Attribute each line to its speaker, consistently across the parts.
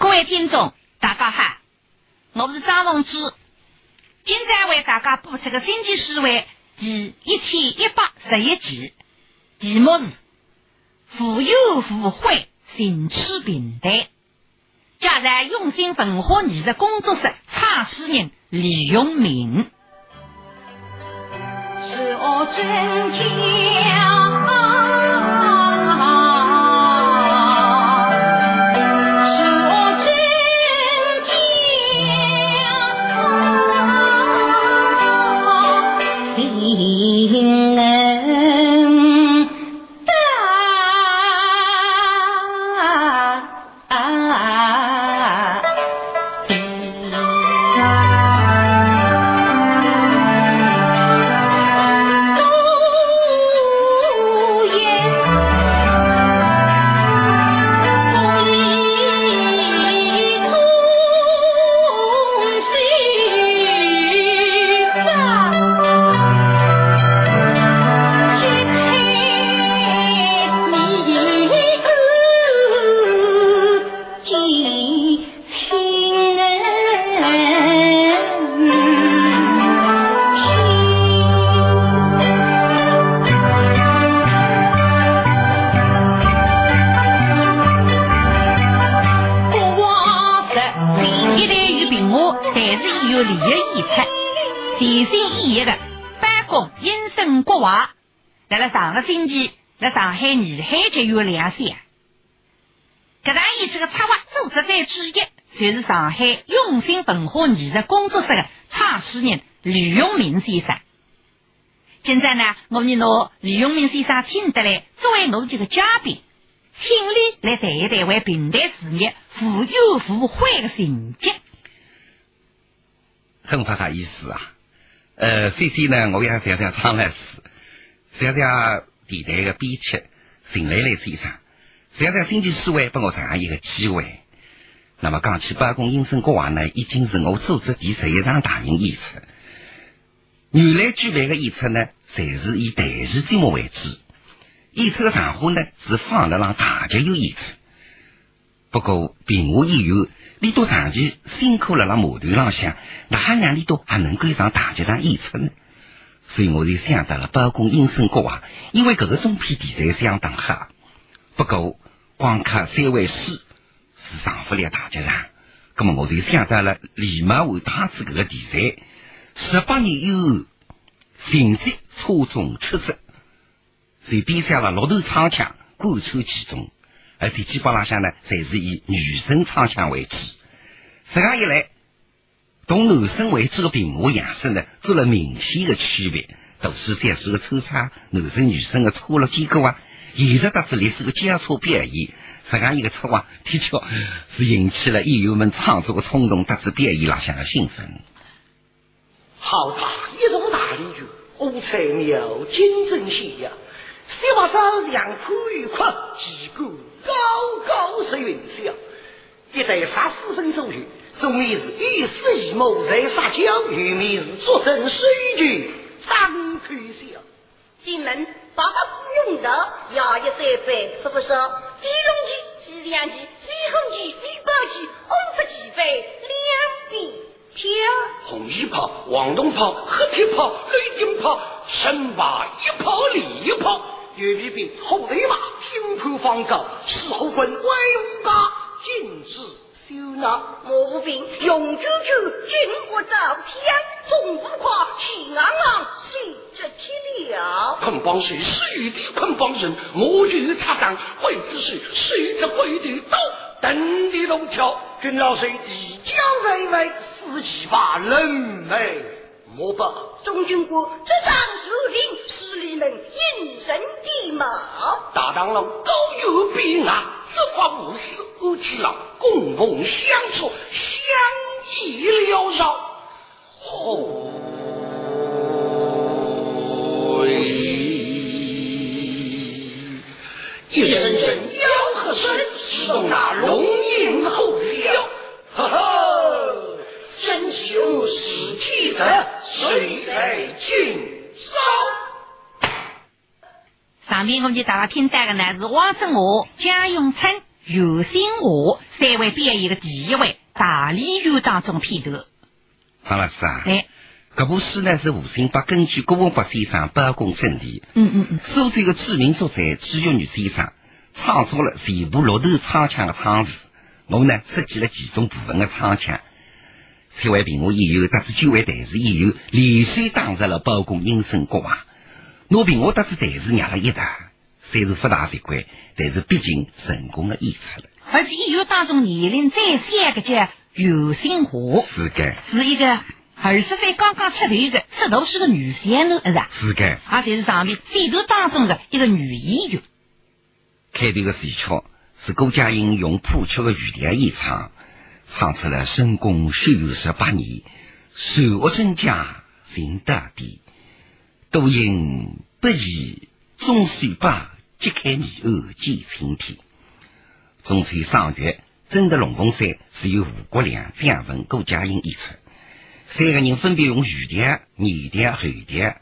Speaker 1: 各位听众，大家好，我是张凤芝，今天为大家播出个星期诗会第一千一百十一集，题目是“富有富贵，兴趣平淡”，加在用心文化艺术工作室创始人李永明。
Speaker 2: 是我真情。
Speaker 1: 上个星期在上海艺海节有亮相，搿场演出的策划组织者之一就是上海用心文化艺术工作室的创始人吕永明先生。今朝呢，我们拿吕永明先生请得来作为我这个嘉宾，请你来谈一谈为平台事业富有富贵的成绩。
Speaker 3: 很不好意思啊，呃，首先呢，我要想想唱来诗。谢谢电台的编辑邢磊磊先生，谢谢星期四会给我这样一个机会。那么讲起八公音声国话呢，已经是我组织第十一场大型演出。原来举办的演出呢，侪是以台戏节目为主，演出的场合呢是放得让大家有演出。不过并无演员，你都长期辛苦了，那码头浪向，哪还让你都还能够上大剧场演出呢？所以我就想到了包公应声国话，因为这个中篇题材相当好。不过光靠三位诗是上不了大剧场，那么我就想到了立马为他子这个题材，十八年以后，成绩错综出色，所以编上了骆驼唱腔贯穿其中，而且基本上向呢，侪是以女生唱腔为主。这样一来。同男生为主的屏幕样式呢，做了明显的区别。读书三书的抽查，男生女生的错落结果啊，现实得知历史的交错表演，这样一个策划，的确是引起了演员们创作的冲动，得知表演朗向的兴奋。
Speaker 4: 好大一种大领军，五彩妙金针线呀！希望朝阳苦与苦，旗鼓高高是云霄，一代杀四分左右。总面是一丝一谋在撒娇，玉面是出身水剧张开笑。
Speaker 5: 进门八个不用的，要一三杯说不说？第龙旗、第两旗、飞红旗、第八旗、红色旗飞两边飘。
Speaker 4: 红衣炮、黄铜炮、黑铁炮、雷霆炮，身把一炮里一炮，岳皮兵后雷马，天破方高，石后棍威武大，禁止。就那
Speaker 5: 毛病，用九九军国照天，总不夸气昂昂，随着铁了。
Speaker 4: 捆绑谁？谁的捆绑人？我与他当刽子谁，谁这鬼的刀？等的龙桥，军老师一将在外，死几把人没？莫把
Speaker 5: 中军国这张首领是你们隐身的马？
Speaker 4: 大长老高有比啊，执法无私，而且啊，共同相处，相依缭绕。哦，一声
Speaker 1: 我们就大家听到的呢是王振华、蒋永春、尤新华三位编演的第一位大理院当中片头。
Speaker 3: 张老师啊，
Speaker 1: 哎，
Speaker 3: 这部戏呢是吴兴八根据郭文博先生包公真理，
Speaker 1: 嗯嗯嗯，
Speaker 3: 苏州的著名作者朱玉女先生创作了全部六头唱腔的唱词，我呢设计了其中部分的唱腔。三位，评委演员得知九位台词演员，连续打入了包公应声国王。我评话得知台词让了一大，虽是不大直观，但是毕竟成功的演出了。
Speaker 1: 而且演员当中年龄最小的叫尤新华，
Speaker 3: 是的，
Speaker 1: 是一个二十岁刚刚出头的出头是个女仙女，是吧？
Speaker 3: 是的。
Speaker 1: 而且是上面最头当中的一个女演员。
Speaker 3: 开头的戏曲是郭佳音用谱曲的语调演唱，唱出了深宫修十八年，手握真假行大地，都因不义终须罢，揭开谜案见青天。中秋赏月，真的龙凤山是由吴国良、蒋文、顾佳音演出，三个人分别用语调、语调、后调。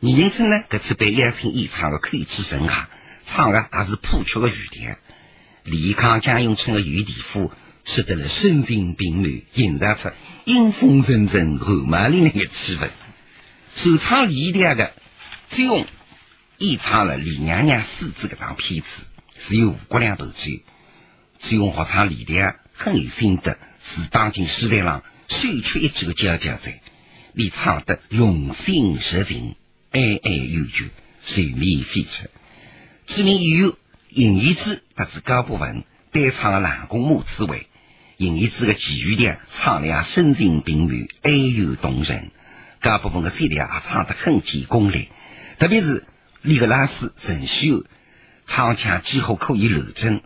Speaker 3: 倪仁春呢，这次被邀请演唱的口气顺畅，唱的也是谱曲的语调。李康、蒋永春的雨笛赋，使得了声情并茂，营造出阴风阵阵、汗马凛凛的气氛。首唱李调的周红演唱了李娘娘四字这场片子，是由吴国良投嘴。周红学唱李调很有心得，是当今诗坛上首屈一指的佼佼者。你唱得用心实情，哀哀有据，水面飞出。知名演员尹一之得知高部分单唱了《南宫母子会》，尹一之的其余的唱的也声情并茂，哀幽动人。高部分的声调也唱得很见功力，特别是里格拉斯、陈秀唱腔几乎可以留真。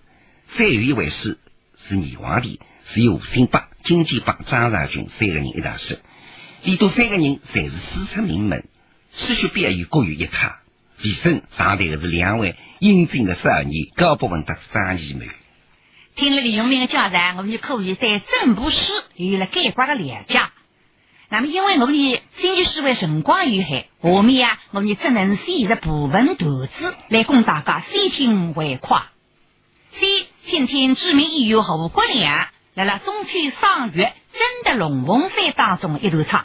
Speaker 3: 再有一位是是女皇帝，是由吴兴八、金鸡八、张绍军三个人一道说。里头三个人侪是师出名门，诗学表演各有一套。李生上台的是两位英俊的少年，高博文和张艺谋。
Speaker 1: 听了李永明的介绍，我们就可以对整部诗有了概括的了解。那么，因为我们的经济思维辰光有限，下面啊，我们只能选择部分段子来供大家先听为快。先听听著名演员胡国良来了中秋赏月征得龙凤山当中一段唱。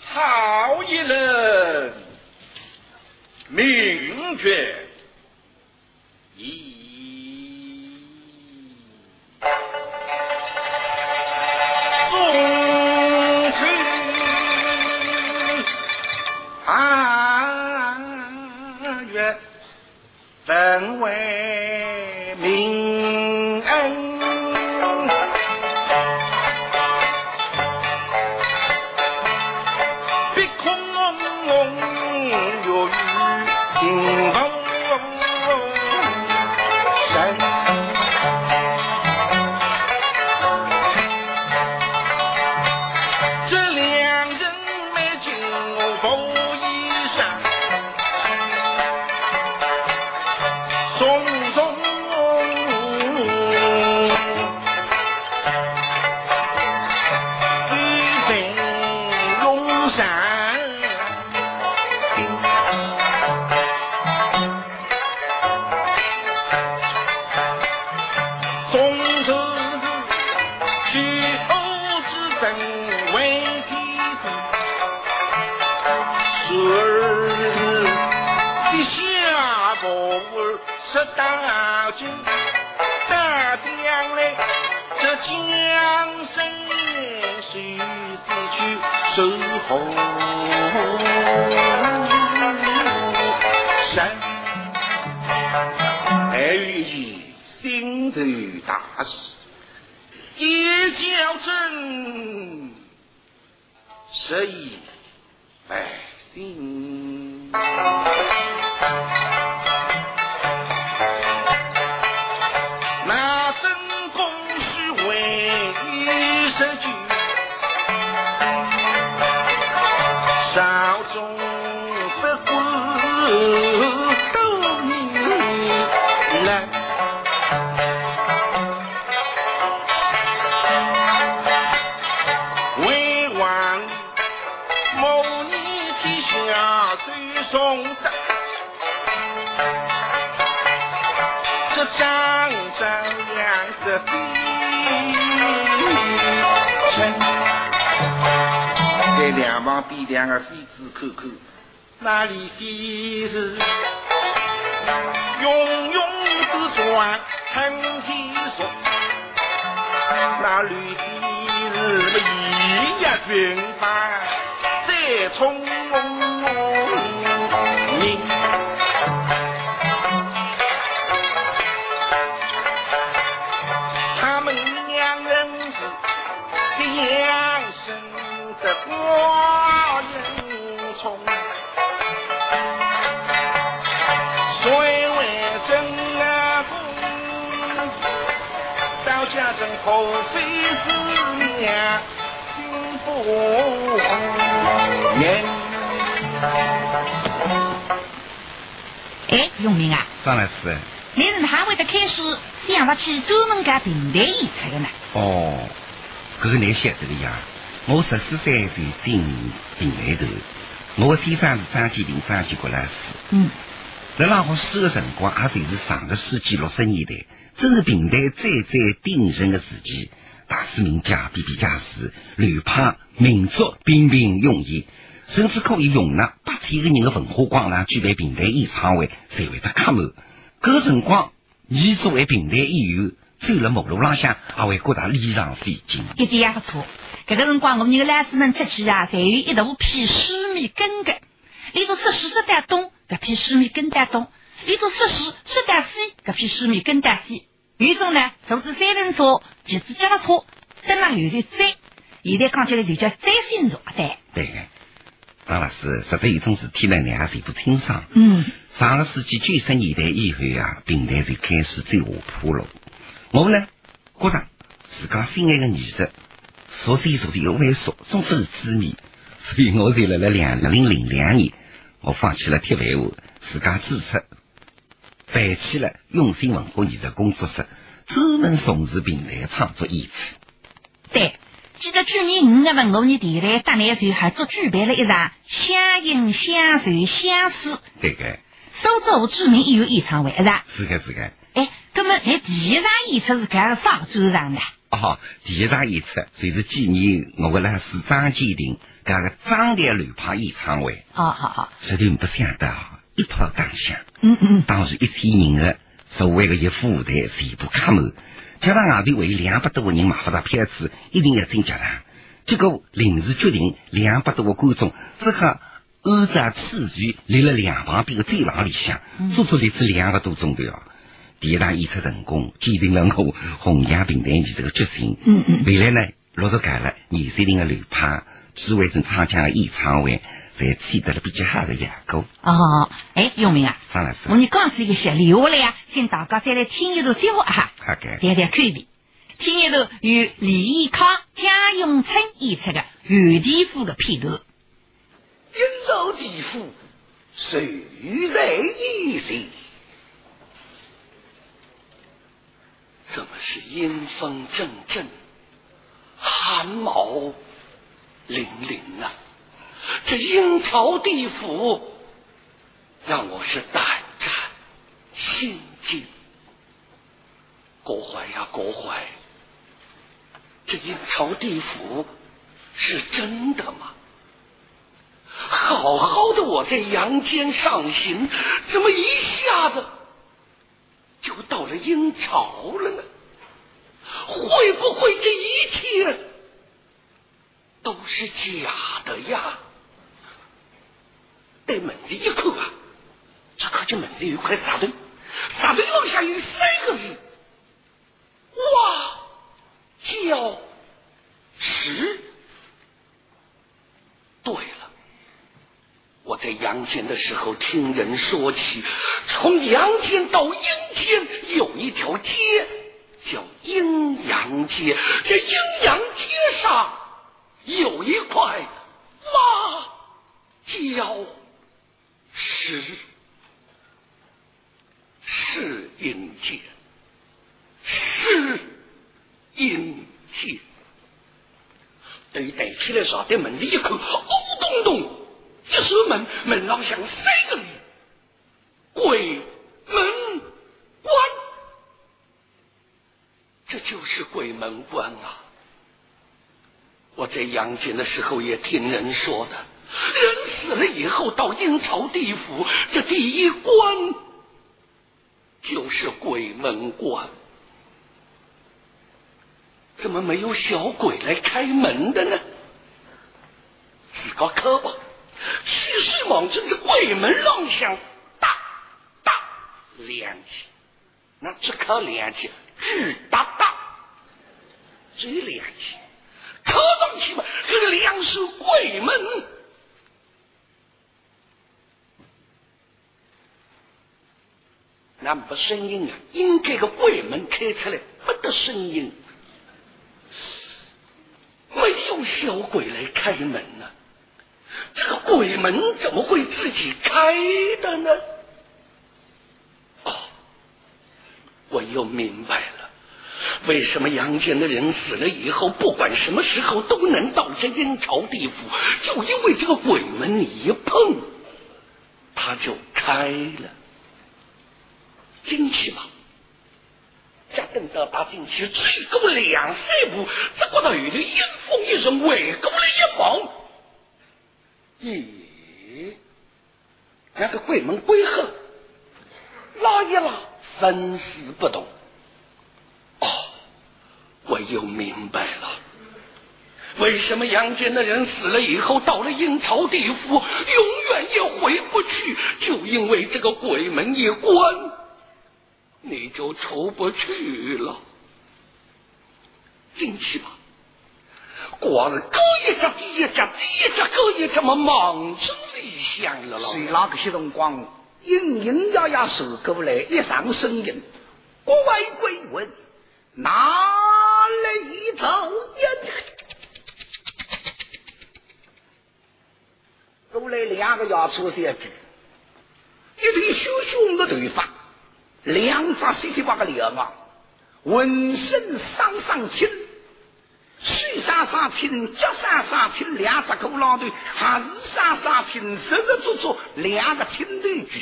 Speaker 6: 好一人，名绝一十亿飞尘。在两旁边两个妃子看看，那里飞是永永之转成天数，那绿飞是？一夜云帆再从明。后妃思念心不宁。
Speaker 1: 哎，永明啊，
Speaker 3: 张老师，
Speaker 1: 你是哪会得开始想不起专门干平台演出的呢？
Speaker 3: 哦，搿个你晓得个呀。我十四岁就进平台头，我的先生是张继林、张继国老师。
Speaker 1: 嗯，
Speaker 3: 在那我书的辰光，也就是上个世纪六十年代，正是平台最最鼎盛的时期。大师名家比比皆是，流派民族彬彬有礼，甚至可以容纳八千个人的文化广场举办平台演唱会，才会得客满。搿个辰光，你作为平台演员，走了马路浪向，也会觉得非常费劲。
Speaker 1: 一点也不错。搿个辰光，我们的老师们出去啊，侪有一大批书面跟的。例如说书说得东，搿批书面跟得东；里头说书说得西，搿批书面跟得西。有一种呢，坐着三轮车，骑着脚踏车，登了后头追。现在讲起来就叫追星族，对。
Speaker 3: 对个，张老师，实在有种事体呢，你也是不清爽。
Speaker 1: 嗯，
Speaker 3: 上个世纪九十年代以后啊，平台就开始走下坡路。我呢，觉着自家心爱的艺术，逐渐逐渐的萎缩，终不是痴迷。所以我就辣辣两零零两年，我放弃了铁饭碗，自家注册，办起了用心文化艺术工作室，专门从事平台创作演出。
Speaker 1: 对。记得去年五月份，我们电台大内团合作举办了一场相映相随相思
Speaker 3: 对个，
Speaker 1: 苏州著名音乐演唱会，是吧？
Speaker 3: 是个是个。
Speaker 1: 哎，那么在，第一场演出是搿个啥专场呢？
Speaker 3: 哦，第一场演出就是纪念我的老师张建林搿个张台流派演唱会。
Speaker 1: 哦，好好，
Speaker 3: 实在不想得啊，一炮打响。
Speaker 1: 嗯嗯，
Speaker 3: 当时一千人的所谓的一副舞台全部客满，加上外头还有两百多个人买不到票子，一定要进剧场。结果临时决定，两百多个观众只好按照次序立了两旁边的走廊里向，足足立至两个多钟头啊。第一场演出成功，坚定了我弘扬平台艺术的决心。
Speaker 1: 嗯嗯
Speaker 3: 未来呢，陆续改了二三零的流派，智慧城唱腔的演唱会，才取得了比较好的效果。
Speaker 1: 哦，哎，永明啊，
Speaker 3: 张老师，
Speaker 1: 我你刚是一个些，留下来啊，请大家再来听一段笑话哈，
Speaker 3: 好的。
Speaker 1: 谈谈口味。听一段由李义康、贾永春演出的《袁地府》的片段。
Speaker 4: 阴州地府，谁在一谁？怎么是阴风阵阵，寒毛凛凛啊？这阴曹地府，让我是胆战心惊。国怀呀，国怀，这阴曹地府是真的吗？好好的我在阳间上行，怎么一下子就到了阴曹了呢？会不会这一切都是假的呀？对门子一看啊，只看见门子有一块沙堆，沙堆往下有三个字：哇叫石。对了。我在阳间的时候听人说起，从阳间到阴间有一条街叫阴阳街，这阴阳街上有一块挖礁是，是阴间，是阴间。对抬起来啥的门的一口，哦咚咚。一锁门，门上响三个字：“鬼门关。”这就是鬼门关啊！我在阳间的时候也听人说的，人死了以后到阴曹地府，这第一关就是鬼门关。怎么没有小鬼来开门的呢？自个磕吧，其实往这个鬼门上向大大亮起，那只颗亮起，巨大大，最亮起，可上去嘛，这个两手鬼门，那没声音啊，应该个鬼门开出来，没得声音。没有小鬼来开门呢，这个鬼门怎么会自己开的呢？哦，我又明白了，为什么阳间的人死了以后，不管什么时候都能到这阴曹地府，就因为这个鬼门一碰，他就开了，进去吧。加等到他进去，吹过两三步，这个头里阴风一声，围过了一房。咦，那个鬼门关后拉一拉，纹丝不动。哦，我又明白了，为什么阳间的人死了以后，到了阴曹地府，永远也回不去，就因为这个鬼门一关。你就出不去了，进去吧。光是高一只第一只，第一只高一只，么忙中理想了了。
Speaker 7: 谁哪个些辰光，隐隐约约走过来一上声音：“各位贵问，哪里走人？”过来两个牙粗小子，一对修修的头发。两只细细巴个脸啊，浑身上上青，水上上青，脚上上青，两只狗老腿，还是上上青，实实足足两个青头猪，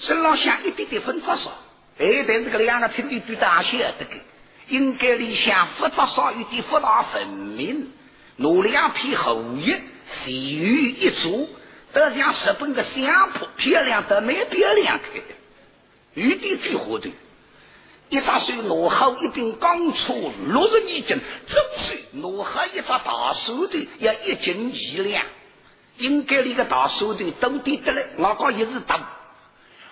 Speaker 7: 身上像一点点粉杂少，哎，但是个两个青头猪大小得个，应该里向复杂少一点，复杂分明，拿两片后叶，细雨一做，得像日本的相扑，漂亮得蛮漂亮的。玉帝最火的，一扎水落后一柄钢叉，六十二斤，就是落后一扎大手的，要一斤一两。应该那个大手的都抵得来，我讲也是大。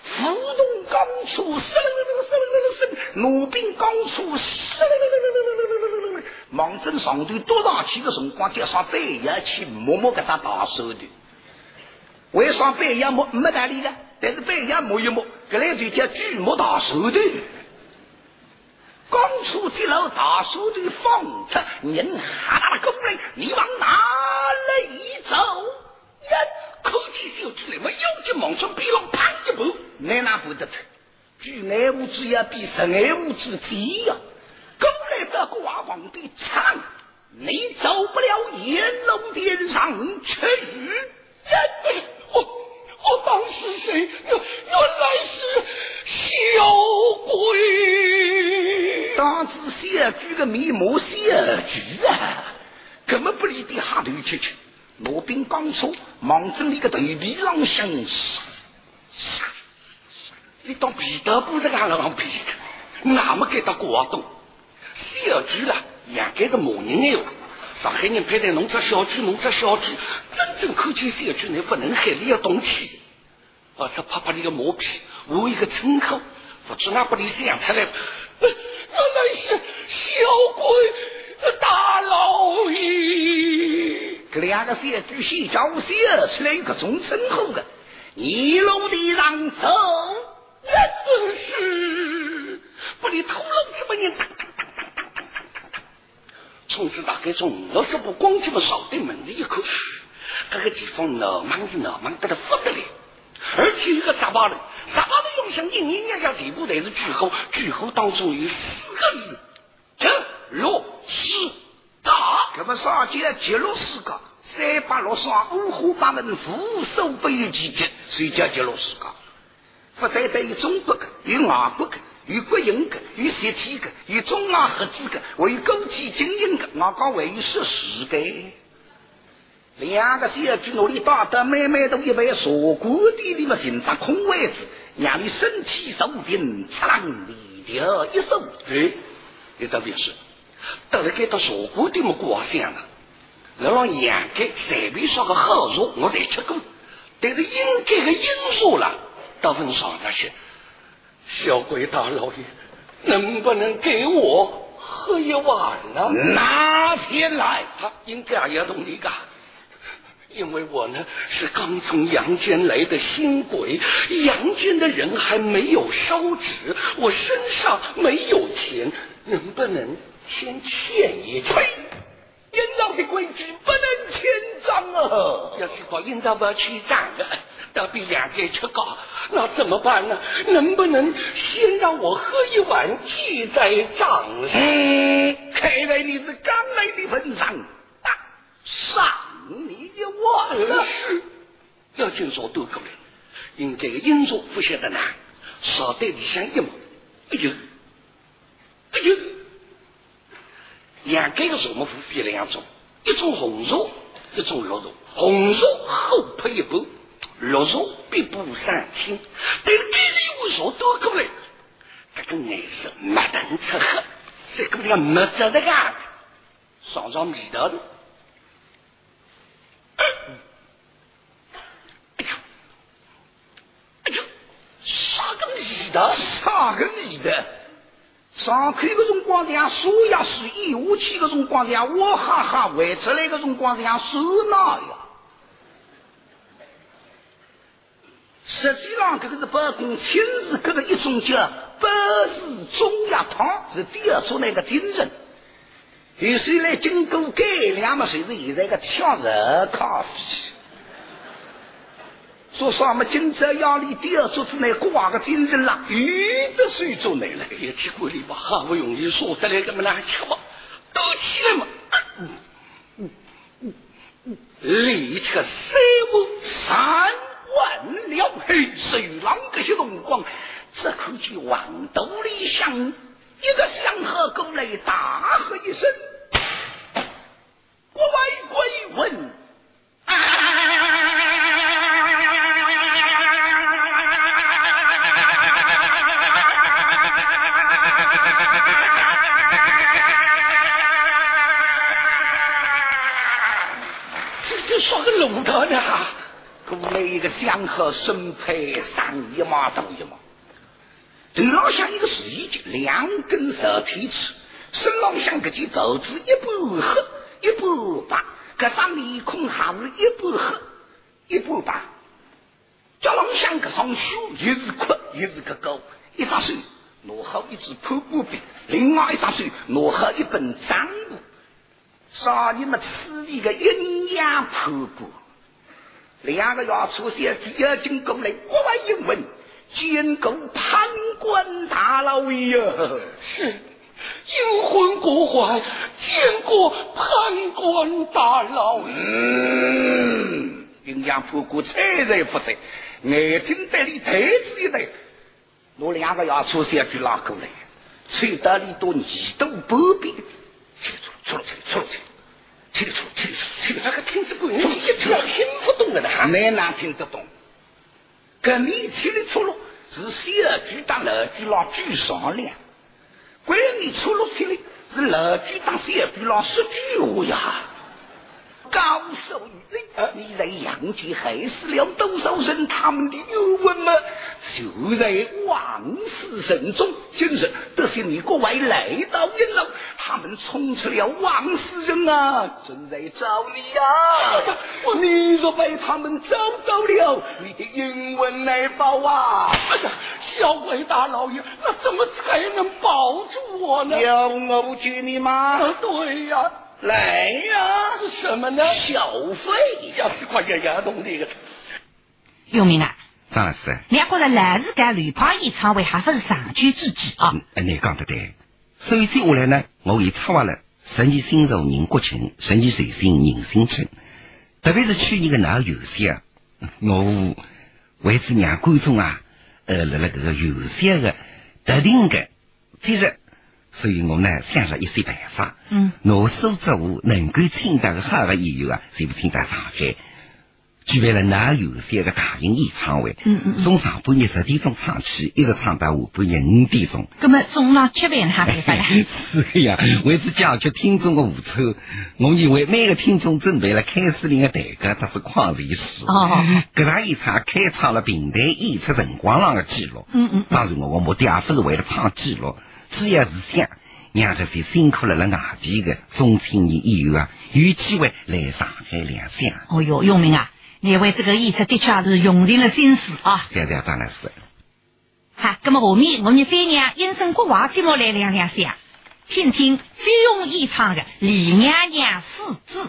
Speaker 7: 浮动钢叉，嘶啦啦啦啦弩兵钢叉，嘶啦。上头多上去的辰光，叫上半夜去摸摸个只大手的。为上半夜摸没道理的，但是半夜摸一摸。这来就叫巨木大手的，刚出这楼大手的放着，人哈大的过来，你往哪里走？一口气就出来，我有劲往上逼了，啪一步，那哪不得的？巨爱物质要比十爱物质低呀！过来的挂王的唱，你走不了炎龙殿上去。我。我当是谁？鬼。当子小猪个面目小猪啊，根本不理的哈头去去。罗宾刚出，忙着那个头皮上向杀杀你当皮头不是俺老皮的，俺们给他广东小猪了，也该是骂人的哟。上海人派在弄只小猪，弄只小猪，真正看见小猪，你不能海里要动气。我是怕把你个磨皮，我一个称号，不知哪把你想出来，原来是小鬼大老爷。这两个小猪先叫我写出来一个种称后的，一路的上走，
Speaker 4: 真是不你头颅这么人，从此大概从六十步光这么扫对门的一口气，这个地方闹忙是闹忙得了不得了。而且一个杂巴的，杂巴的用声音，人家叫地步，但是句号，句号当中有四个字：这六四大。
Speaker 7: 那么上节吉六四个，三八六双，五花八门，无手不有奇迹，所以叫吉六四个。不单单有中国的，有外国的，有国营的，有实体的，有中外合资的，还有国际经营的，我讲还有实时的。两个小区努力打得满满都一排茶馆店里面寻找空位子，让你身体受定，出浪里调一手。
Speaker 4: 哎，你特别是，到了该到茶馆店么挂香了，那让阳街随便说个好肉，我得吃过。但是应该的因素了，到份上那些。小鬼大老爷，能不能给我喝一碗呢？
Speaker 7: 哪天来？
Speaker 4: 他应该也同意噶。因为我呢是刚从阳间来的新鬼，阳间的人还没有烧纸，我身上没有钱，能不能先欠一欠？
Speaker 7: 应当的规矩不能欠账啊！
Speaker 4: 要是说应当不欠账的，倒比两个吃高，那怎么办呢？能不能先让我喝一碗，记在账上？
Speaker 7: 看来你是刚来的份上，上。你的话
Speaker 4: 是，要经说都过来，应该因素不晓得难，少带里香一毛，哎呦，哎呦，两个个肉么分别两种，一种红肉，一种绿肉，红肉厚配一半，绿肉必不三清，但是给你我说都过来，这个颜色没等出黑，这个叫没着的个，上上味道的。
Speaker 7: 啥个女的啥个味的？上课个辰光样说呀说，一下去个辰光样哇哈哈，回出来个辰光样说那呀。实际上，这个是包公亲自这个一种叫百事中药汤，是第二种那个精神。有谁来经过改良嘛？谁是现在个抢热咖啡？说啥么？今朝要里第二桌子内挂个精神啦，有的水做来了，
Speaker 4: 也去过里吧？好不容易说得来个么难吃嘛，都起来嘛！立刻三万
Speaker 7: 三万两，嘿，谁啷个些辰光？这口气往肚里想，一个香河过来，大喝一声：“国外鬼问！”路头呢，过来一个香河生配上一码多一码，头老像一个水晶，两根手提尺，身上像个件豆子，一半黑一半白，这张面孔还是一半黑一半白，脚上像个双手，一是阔一是个高，一双手拿好一支破布笔，另外一双手拿好一本账簿。少年们此地个阴阳瀑布，两个月出现要进宫来，国外英文，见过判官大老爷。
Speaker 4: 是，阴魂不坏，见过判官大老爷。
Speaker 7: 嗯，阴阳瀑布才然不在，眼睛带里台子一带，我两个要出现去拉过来，吹得里多二度不变。出了去，出了去，听得出，听得出，听得出，那个听着不，你一听听不懂的呢，没难听得懂。跟你听得出了，是小句当老句老句商量；关你出了听的，是老句当小句老师句话呀。高手于人，你在阳间害死了多少人？他们的冤魂吗？就在王死神中，今日得是你各位来到阴楼，他们冲出了王死人啊，正在找你呀！你若被他们找到了，你的冤魂来报啊！
Speaker 4: 小鬼大老爷，那怎么才能保住我呢？
Speaker 7: 要我救你吗？
Speaker 4: 对呀。
Speaker 7: 来呀！
Speaker 4: 什么呢？
Speaker 7: 小费
Speaker 4: 要是快点牙动这个。
Speaker 1: 有名啊，
Speaker 3: 张老师，
Speaker 1: 你觉得来日干绿袍演唱会还是长久之计啊？
Speaker 3: 嗯，你讲的对。所以接下来呢，我会策划了十二星座人国庆，十年随心人新春，特别是去年的那个游戏啊，我为此让观众啊，呃，在那个游戏的特定的，其实，所以我呢想了一些办法。
Speaker 1: 嗯，
Speaker 3: 我所职务能够请到的好的演员啊，全部请到上海。举办了那有三个大型演唱会，
Speaker 1: 嗯嗯嗯
Speaker 3: 从上半夜十点钟唱起，一直唱到下半夜五点钟。
Speaker 1: 那么中浪吃饭还办法啦？
Speaker 3: 是的呀，为此解决听众的无抽，我认为每个听众准备了开司令的代价，这是旷历史。
Speaker 1: 哦，
Speaker 3: 各大演唱开创了平台演出辰光上的记录。
Speaker 1: 嗯嗯
Speaker 3: 当然，我的目的也不是为了创记录，主要是想让这些辛苦了了外地的中青年演员啊，有机会来上海亮相。
Speaker 1: 哦哟，永明啊，你为这个演出的确是用尽了心思啊。
Speaker 3: 对对当然是。
Speaker 1: 好，那么下面我们三娘应声国华节目来亮亮相，听听鞠勇演唱的《李娘娘四字》。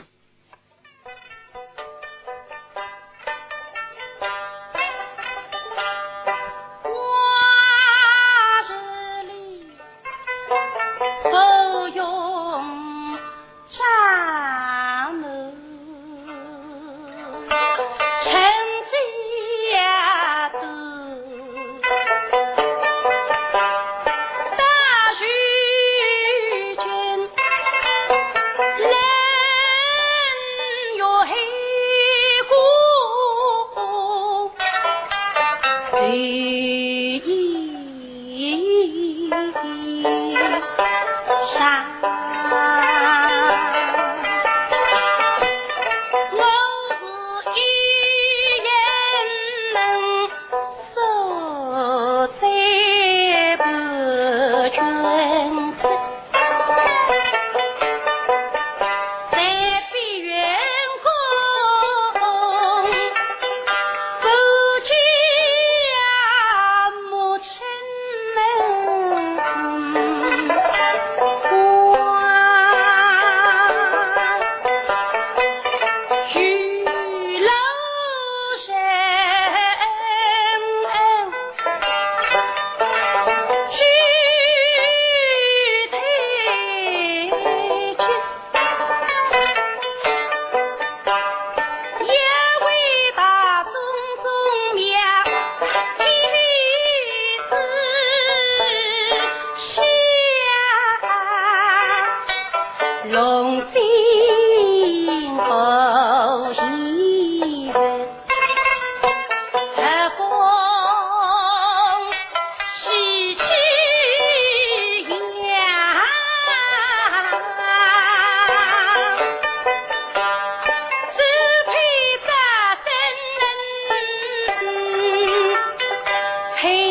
Speaker 2: 配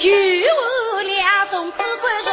Speaker 2: 与我两种只管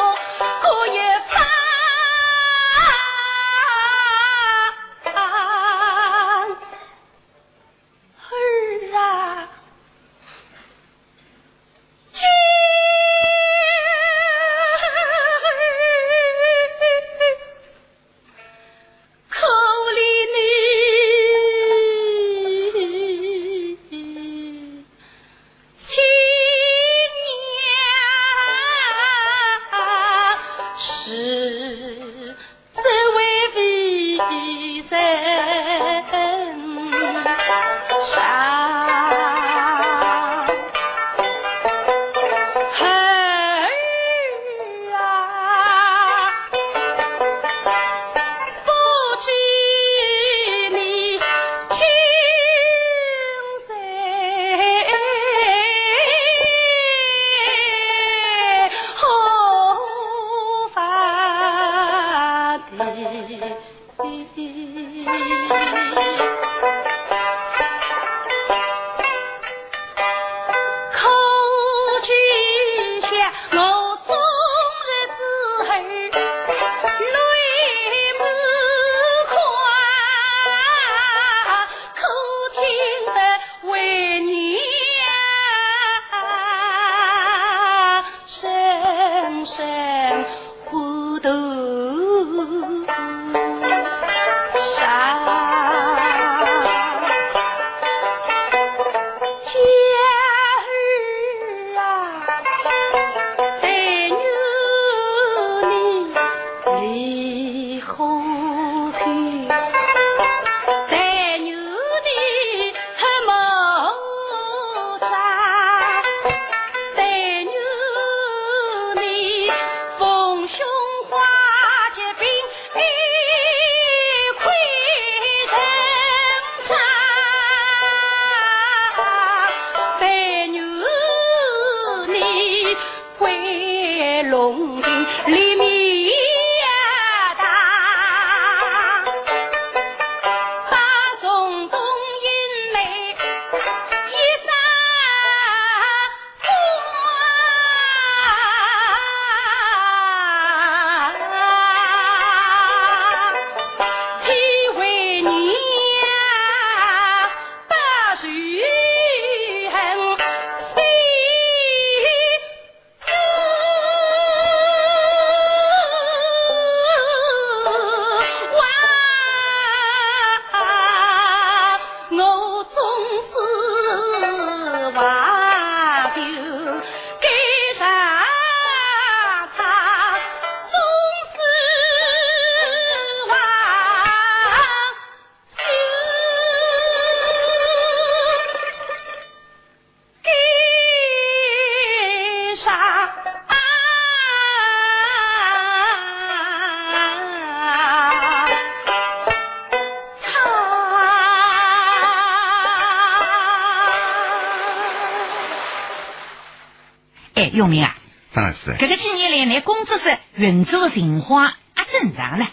Speaker 1: 永明啊，
Speaker 3: 张老师，
Speaker 1: 这个几年来，你工作室运作情况啊正常呢？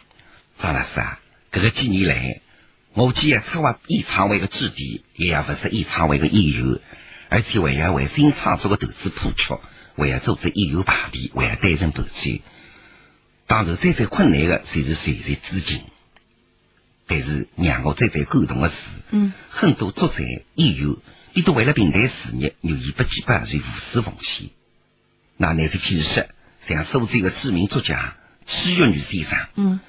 Speaker 3: 张老师啊，这个几年来，我既要策划演唱会的基地，也要不是演唱会的演员，而且还要为新创作的投资铺曲，还要组织演员排练，还要担任伴奏。当然，最最困难的就是筹集资金。但是让我最最感动的是，
Speaker 1: 嗯，
Speaker 3: 很多作者、演员，伊都为了平台事业，愿意不计不随，无私奉献。那乃是譬如说，像苏州的知名作家曲玉女先生，
Speaker 1: 嗯，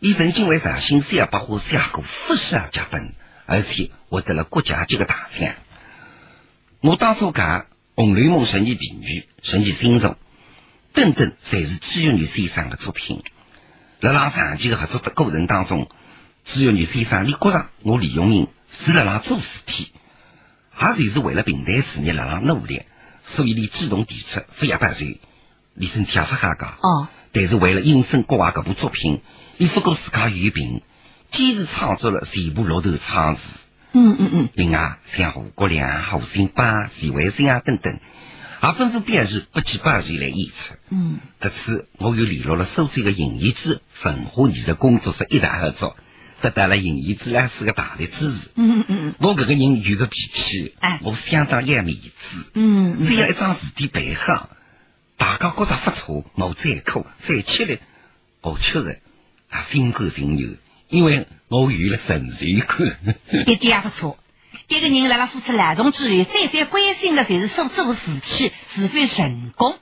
Speaker 3: 伊曾经为绍兴三百花写过复写脚本，而且获得了国家级的大奖。我当初讲《红楼梦》十二题女、十二星座等等，侪是曲玉女先生的作品。辣辣长期的合作的过程当中。只有女先生，你觉着我李永英是辣辣做事体，也就是为了平台事业辣辣努力，所以你主动提出非要办随，你身体也不好讲。
Speaker 1: 哦，
Speaker 3: 但是为了应声国外这部作品，你不顾自家有病，坚持创作了全部骆头唱词。
Speaker 1: 嗯嗯嗯。
Speaker 3: 另外，像胡国良、胡新巴、徐怀生啊等等，也纷纷表示不计不随来演出。
Speaker 1: 嗯。
Speaker 3: 这次我又联络了苏州的影艺之文化艺术工作室一谈合作。得到了银翼子老师个大力支持。
Speaker 1: 嗯嗯嗯，
Speaker 3: 我这个人有个脾气，
Speaker 1: 哎，
Speaker 3: 我相当要面子。
Speaker 1: 嗯，
Speaker 3: 只要一桩事体办好，大家觉得不错，我再苦再吃力，我确实啊心甘情愿，因为我有了存在感。
Speaker 1: 一点也不错。一个人辣辣付出劳动之余，最最关心的就是所做事体是否成功。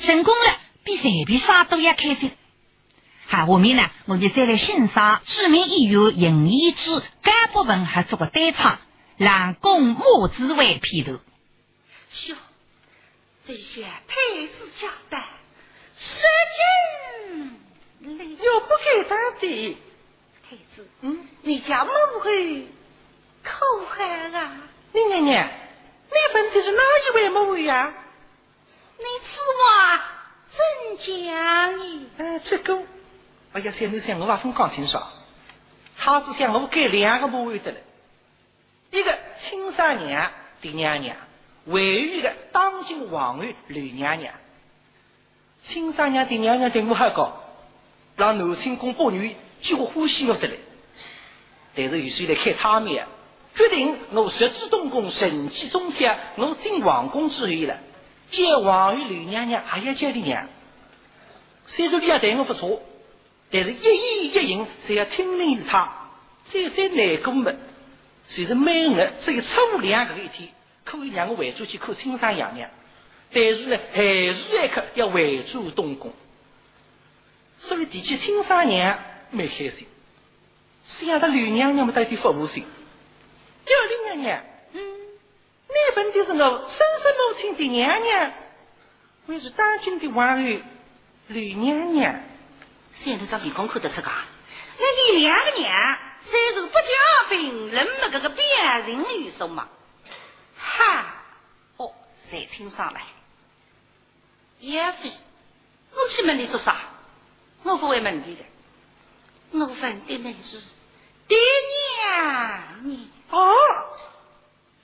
Speaker 1: 成功了，比随便啥都要开心。好，下面呢，我就再来欣赏著名演员尹一之、甘博文合作的单唱《郎公母子为片头。
Speaker 5: 哟，这些太子家的，
Speaker 8: 不给他的
Speaker 5: 太子，
Speaker 8: 嗯，
Speaker 5: 你家母后可汗啊？
Speaker 8: 你娘娘，你问的是哪一位母呀？
Speaker 5: 你此话怎讲呢？
Speaker 8: 哎，这个。哎呀，三头三我把分讲清楚，他是想我改两个母位的了，一个亲生娘的娘娘，还有一个当今皇后吕娘娘。亲生娘的娘娘对我还高，让南清宫八女几乎欢喜我的了。但是有谁来开他面，决定我十指东宫神气中天，我进皇宫之后了，见皇后吕娘娘还要叫你娘。虽然你也对我不错。但是，一言一行侪要听令于他。再再难过么，就是每日只有初两个一天，可以让我回转去看亲生爷娘。但是呢，还是一刻要回转东宫。所以提起亲生娘，蛮开心。想着吕娘娘们带点服务心。叫李娘娘，嗯，你本就是我生身母亲的娘娘，还是当今的王后吕娘娘？
Speaker 5: 现在这面孔看得出个，那你两个娘，虽然不加病人么？这个别人有什么？哈，哦，再听上来，叶飞，我去问你做啥？我不会问你的，我问的那是爹娘你
Speaker 8: 哦，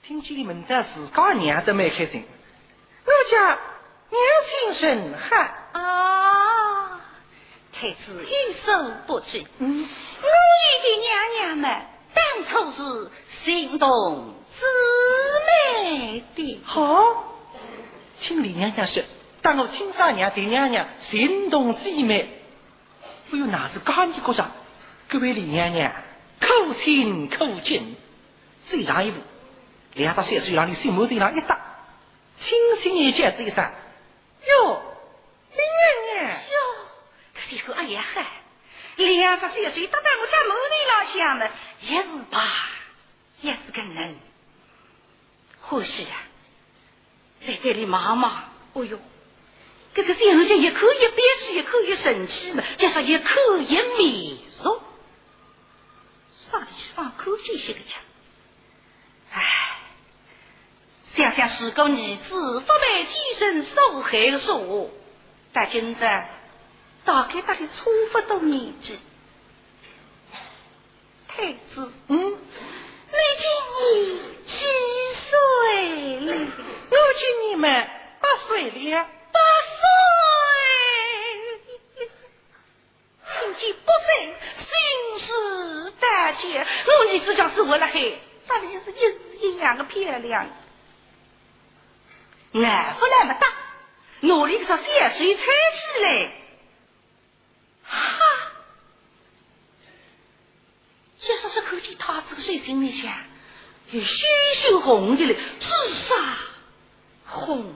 Speaker 8: 听见你们的自家娘都蛮开心，我家娘亲神汉
Speaker 5: 啊。太子有所不知，
Speaker 8: 嗯，我
Speaker 5: 与的娘娘们当初是心动姊妹的。
Speaker 8: 好，听李娘娘说，当我亲三娘的娘娘心动姊妹，我有哪是干的国家？各位李娘娘，可亲可敬，再上一步，两只小手让你心门头上一搭，轻轻一接这一声，哟。
Speaker 5: 最后，哎呀嗨，两十岁岁搭在我家门里老乡的，也是吧，也是个人。或许啊，在这里忙忙，哦哟，这个小姐一口一憋气，一口一生气嘛，加上一口一迷熟，啥地方口气些个讲？唉，想想是个儿子不被寄生受害的说，但今在。大概大概差不多年纪。太子，
Speaker 8: 嗯，
Speaker 5: 你今年几岁了？
Speaker 8: 我今年嘛，八岁了。
Speaker 5: 八岁，听见不生，心事胆怯。我儿子叫是我了嘿，咋的是一一样的漂亮？俺不那么大，努力个三十一才起来。哈！这说是看见他这个水心里想，有羞羞红的嘞，自杀红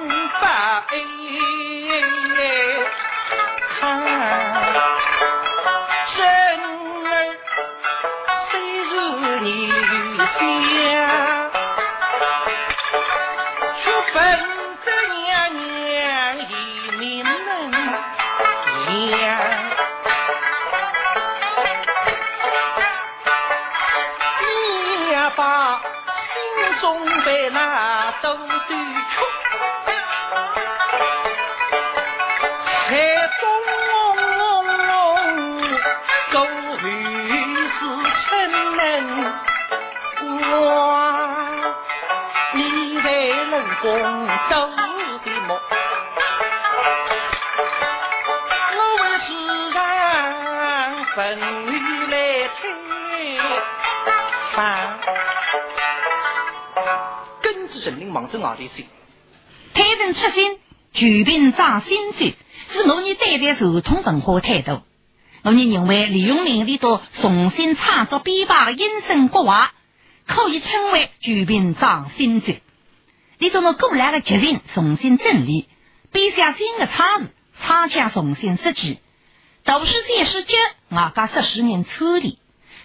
Speaker 8: Hey.
Speaker 1: 推陈出新，全凭长心嘴，是我们对待传统文化态度。我们认为李永明里头重新创作编排的音声国画，可以称为全凭长心嘴。里头我过来的决定重新整理，编下新的唱词，唱腔重新设计。都是这十节，外加十四年处理，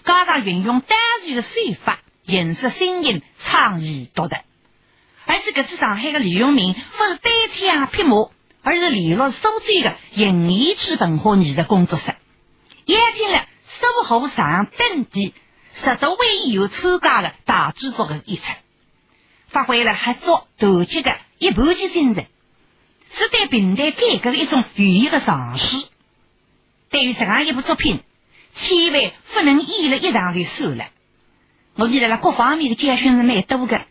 Speaker 1: 加上运用单纯的手法，颜色新颖，创意独特。而且，这次上海的李永明不是单枪匹马，而是联络苏州的银艺之文化艺术工作室，邀请了苏侯上等地十多位艺友参加了大制作的演出，发挥了合作团结的一盘棋精神，是对平台改革的一种语言的尝试。对于这样一部作品，千万不能演了一场就算了。我记得了各方面的教训是蛮多的。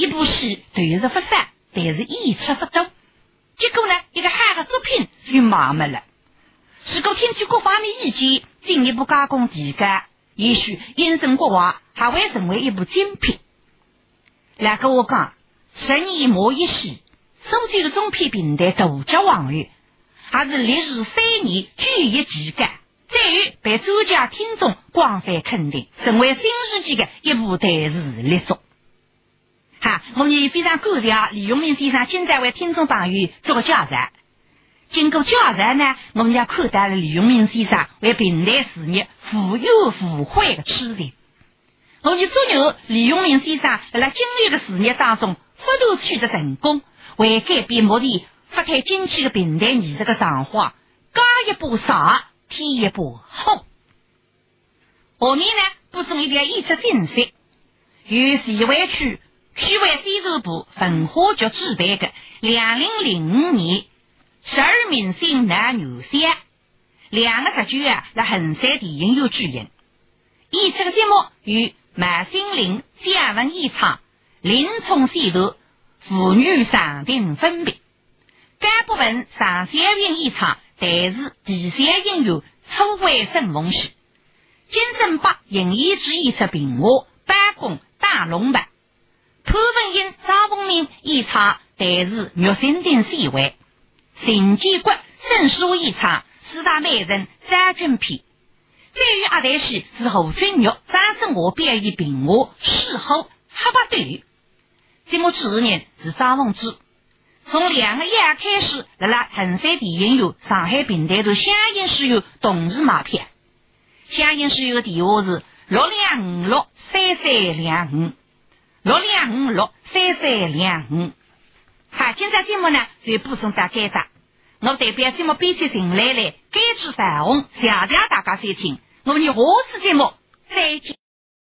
Speaker 1: 一部戏投入不少，但是演出不多，结果呢，一个好的作品就麻木了。如果听取各方面意见，进一步加工提改，也许《英声国画》还会成为一部精品。来跟我讲，十年磨一戏，收集的中片平台独家网阅，还是历时三年举一提改，再于被专家听众广泛肯定，成为新世纪的一部电视力作。哈，我也非常感谢李永明先生今在为听众朋友做个介绍。经过介绍呢，我们也看到了李永明先生为平台事业富有富贵的痴情。我们祝愿李永明先生在今日的事业当中，不断取得成功，为改变目的，发开经济的平台艺术的上化，加一把沙，添一把火。后面呢，补充一点演出信息，由市委区区委宣传部文化局主办的两零零五年十二明星男女相两个十九啊，在衡山电影院举行。演出的节目与马新林、姜文演唱，林冲戏头，妇女上庭分别。该部分上小云演唱，但是第三音乐初会生凤戏。金正八演艺之演出评话，办公大龙版。潘文英、张凤鸣演唱，但是玉心定 C 位。邢建国、郑书演唱四大美人张君片。再与阿黛戏是侯君玉、张振华表演评话，事后黑白对。节目主持人是张凤芝。从两个月开始，辣辣衡山电影院、上海平台头相应使用同时买票。相应使用的电话是六两五六三三两五，六两五六三三两五。好，今朝节目呢就播送到这的。我代表节目编辑陈来来，感谢彩虹，谢谢大家收听。我们下次节目再见。